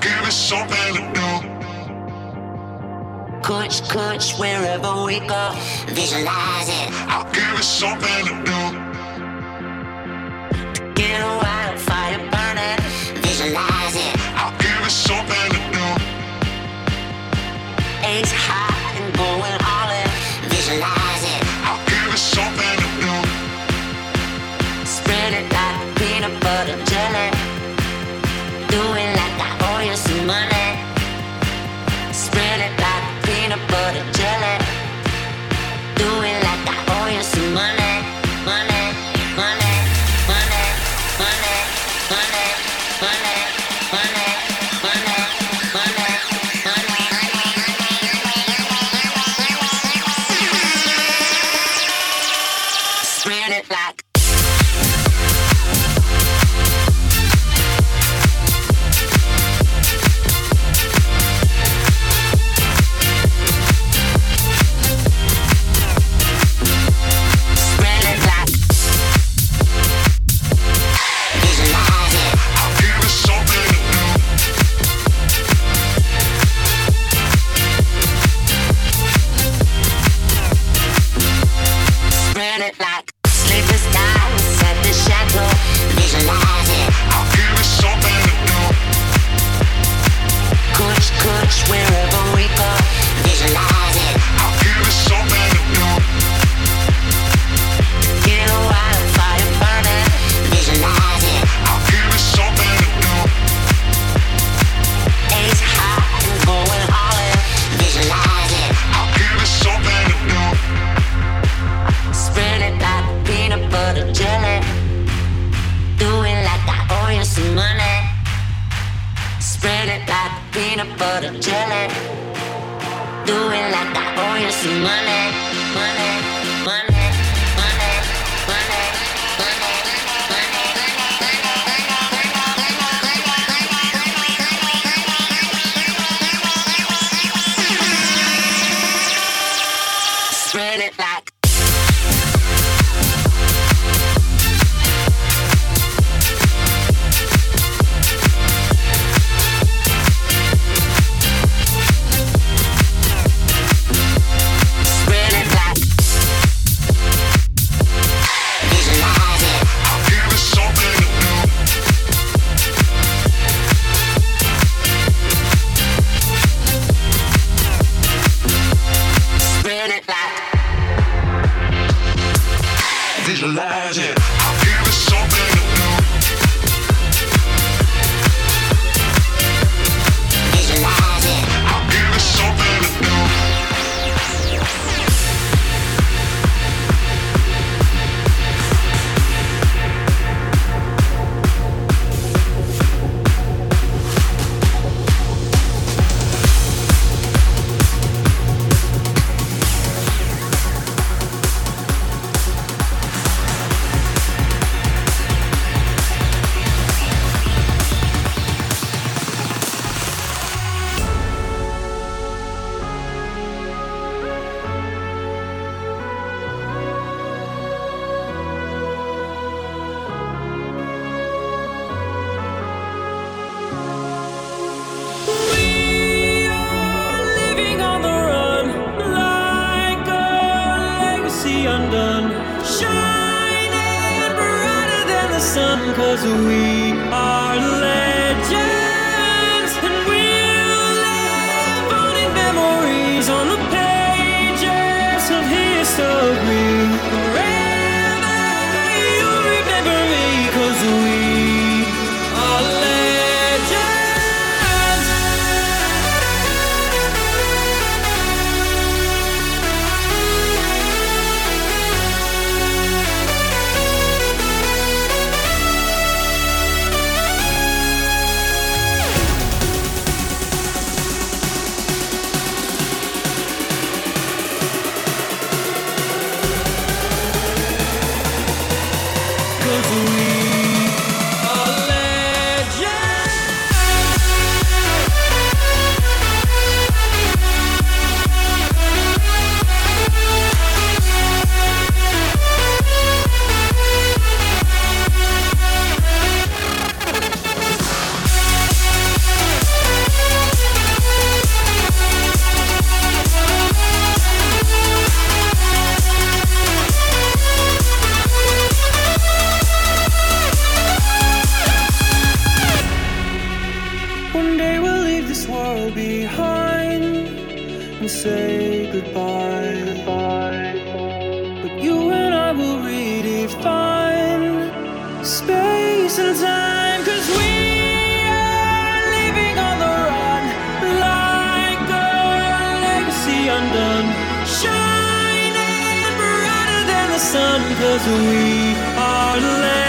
peanut something to Do. Coach, coach, wherever we go, visualize it. I'll give owe something to money, Turn it back. Sun, cause we are legends.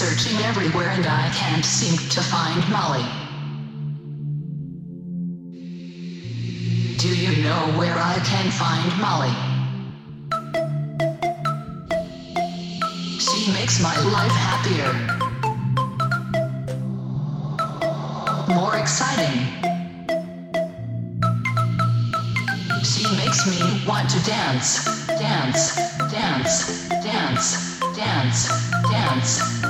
Searching everywhere and I can't seem to find Molly. Do you know where I can find Molly? She makes my life happier. More exciting. She makes me want to dance, dance, dance, dance, dance, dance, dance,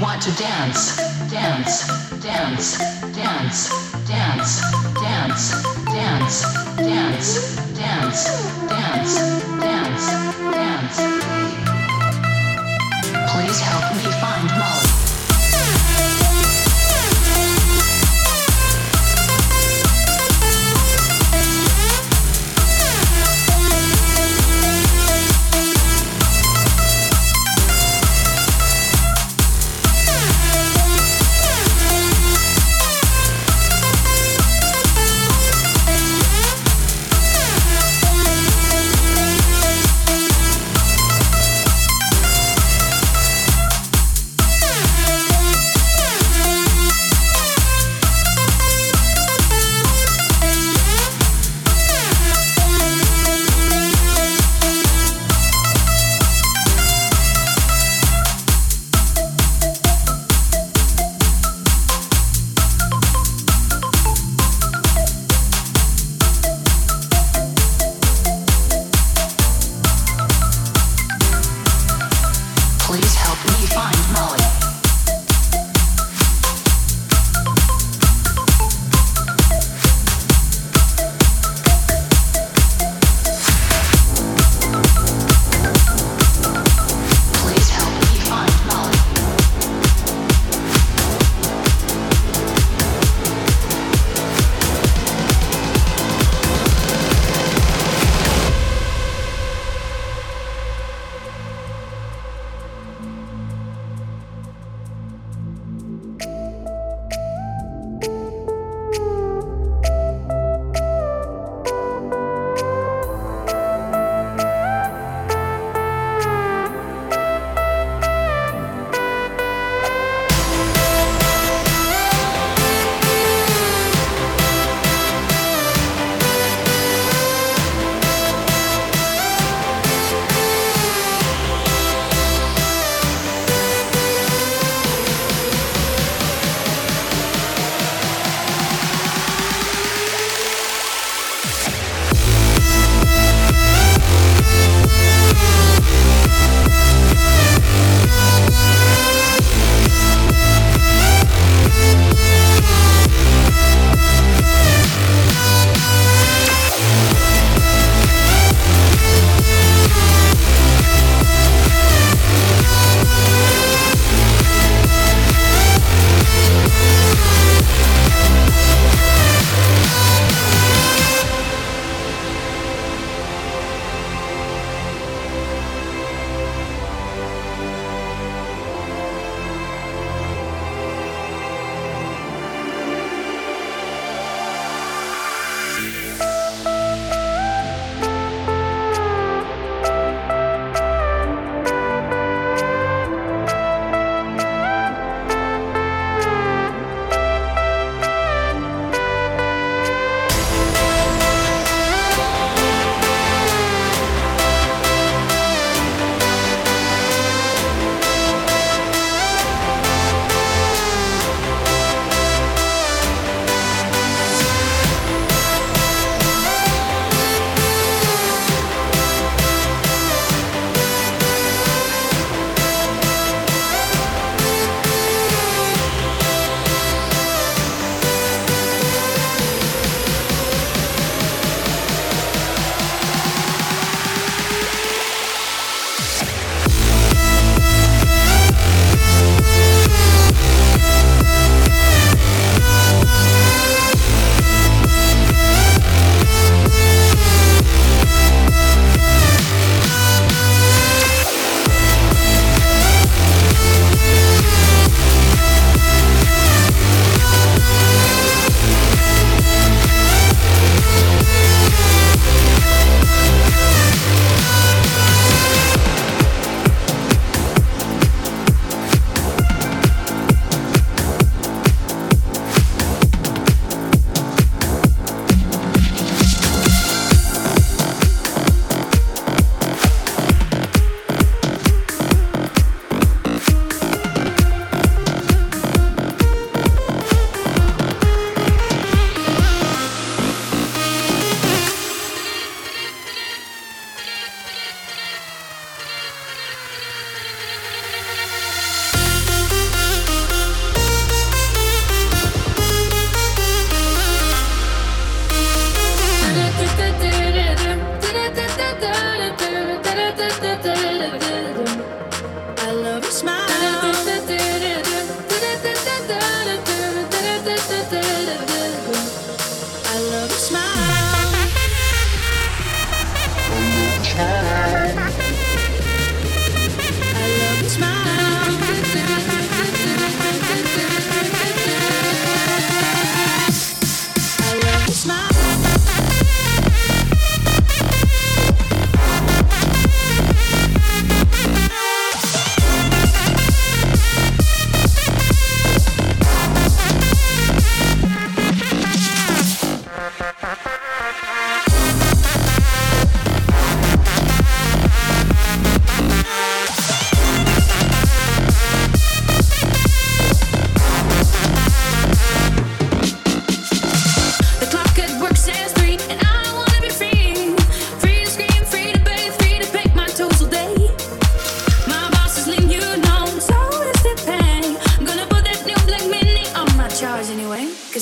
Want to dance, dance, dance, dance, dance, dance, dance, dance, dance, dance, dance, dance. Please help me find Molly.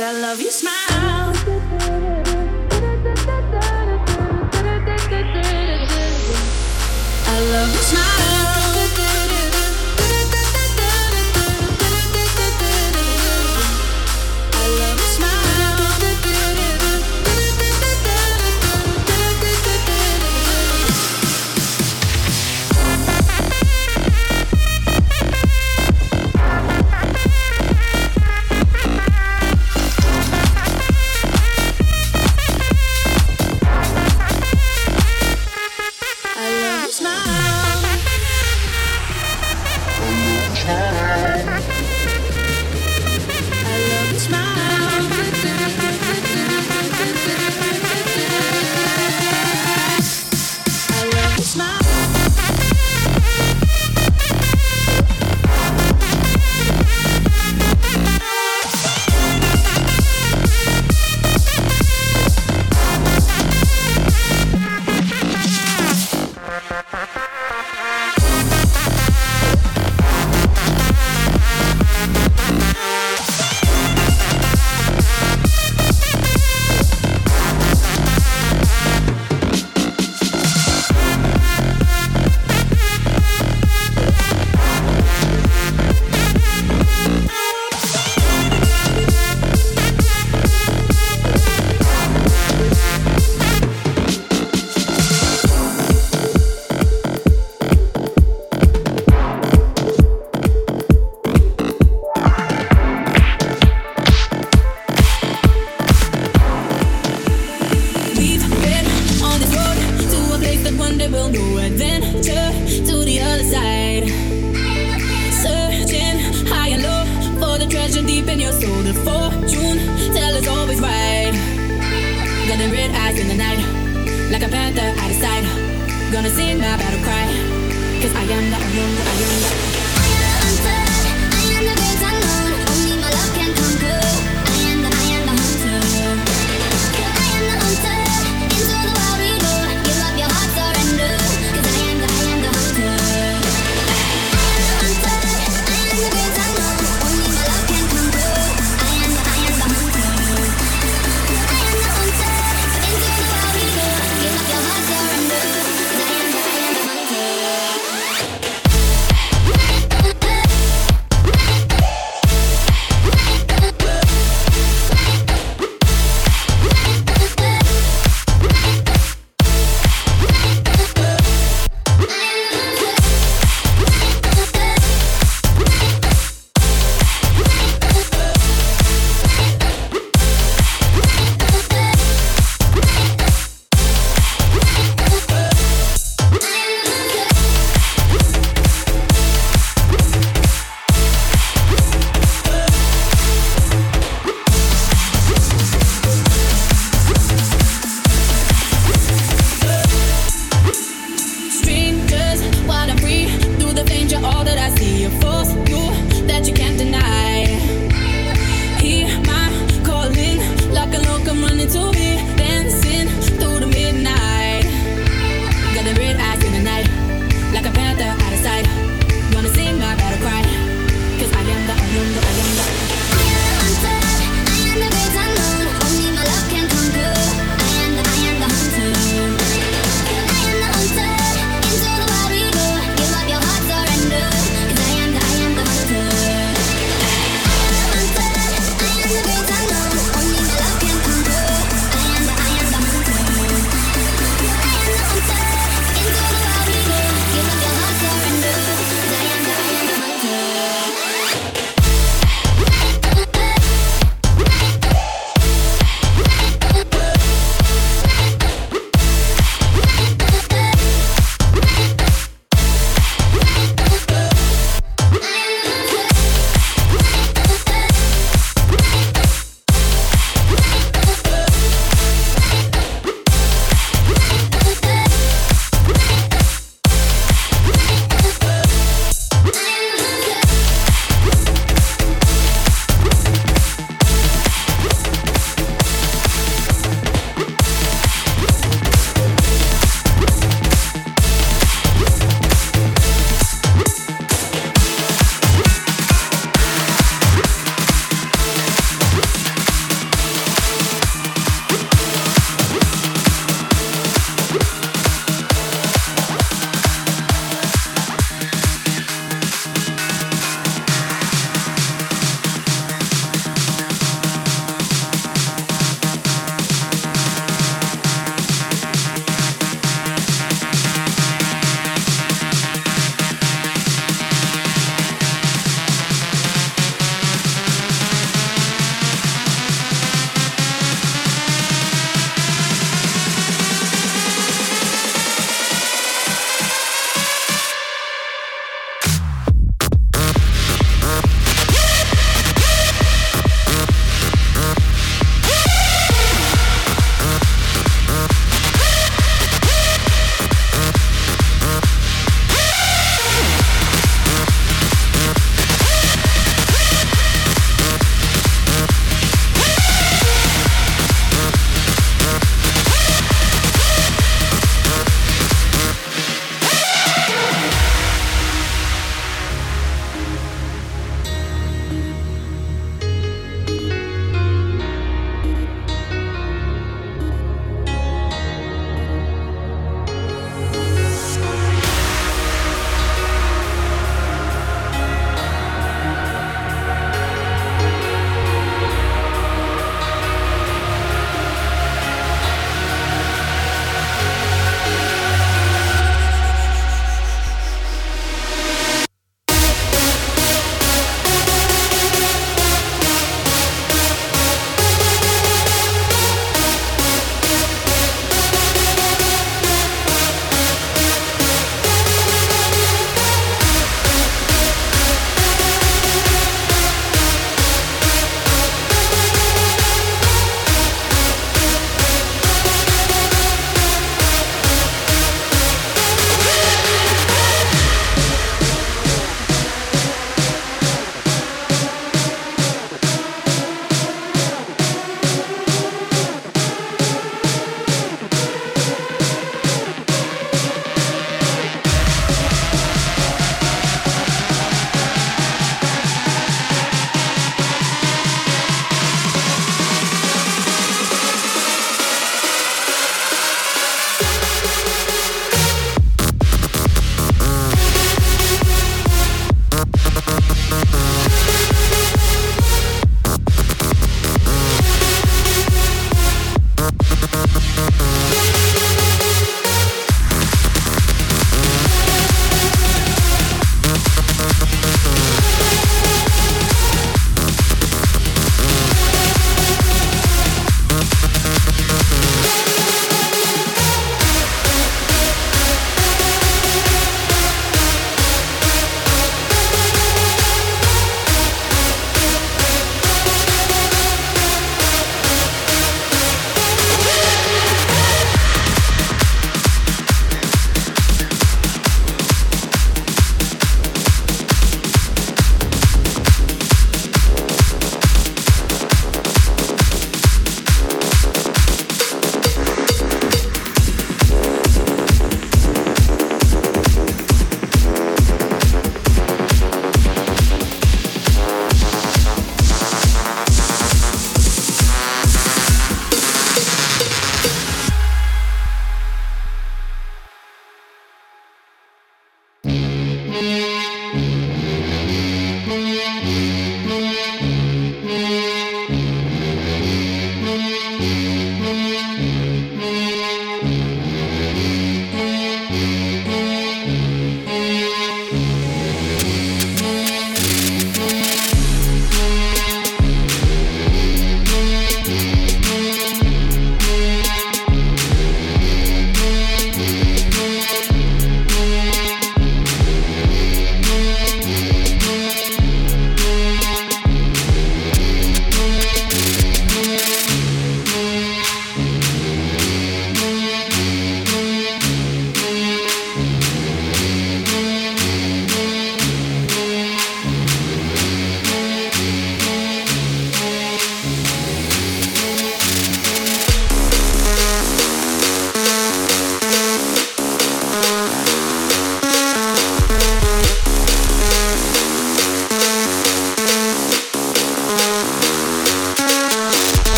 I love your smile.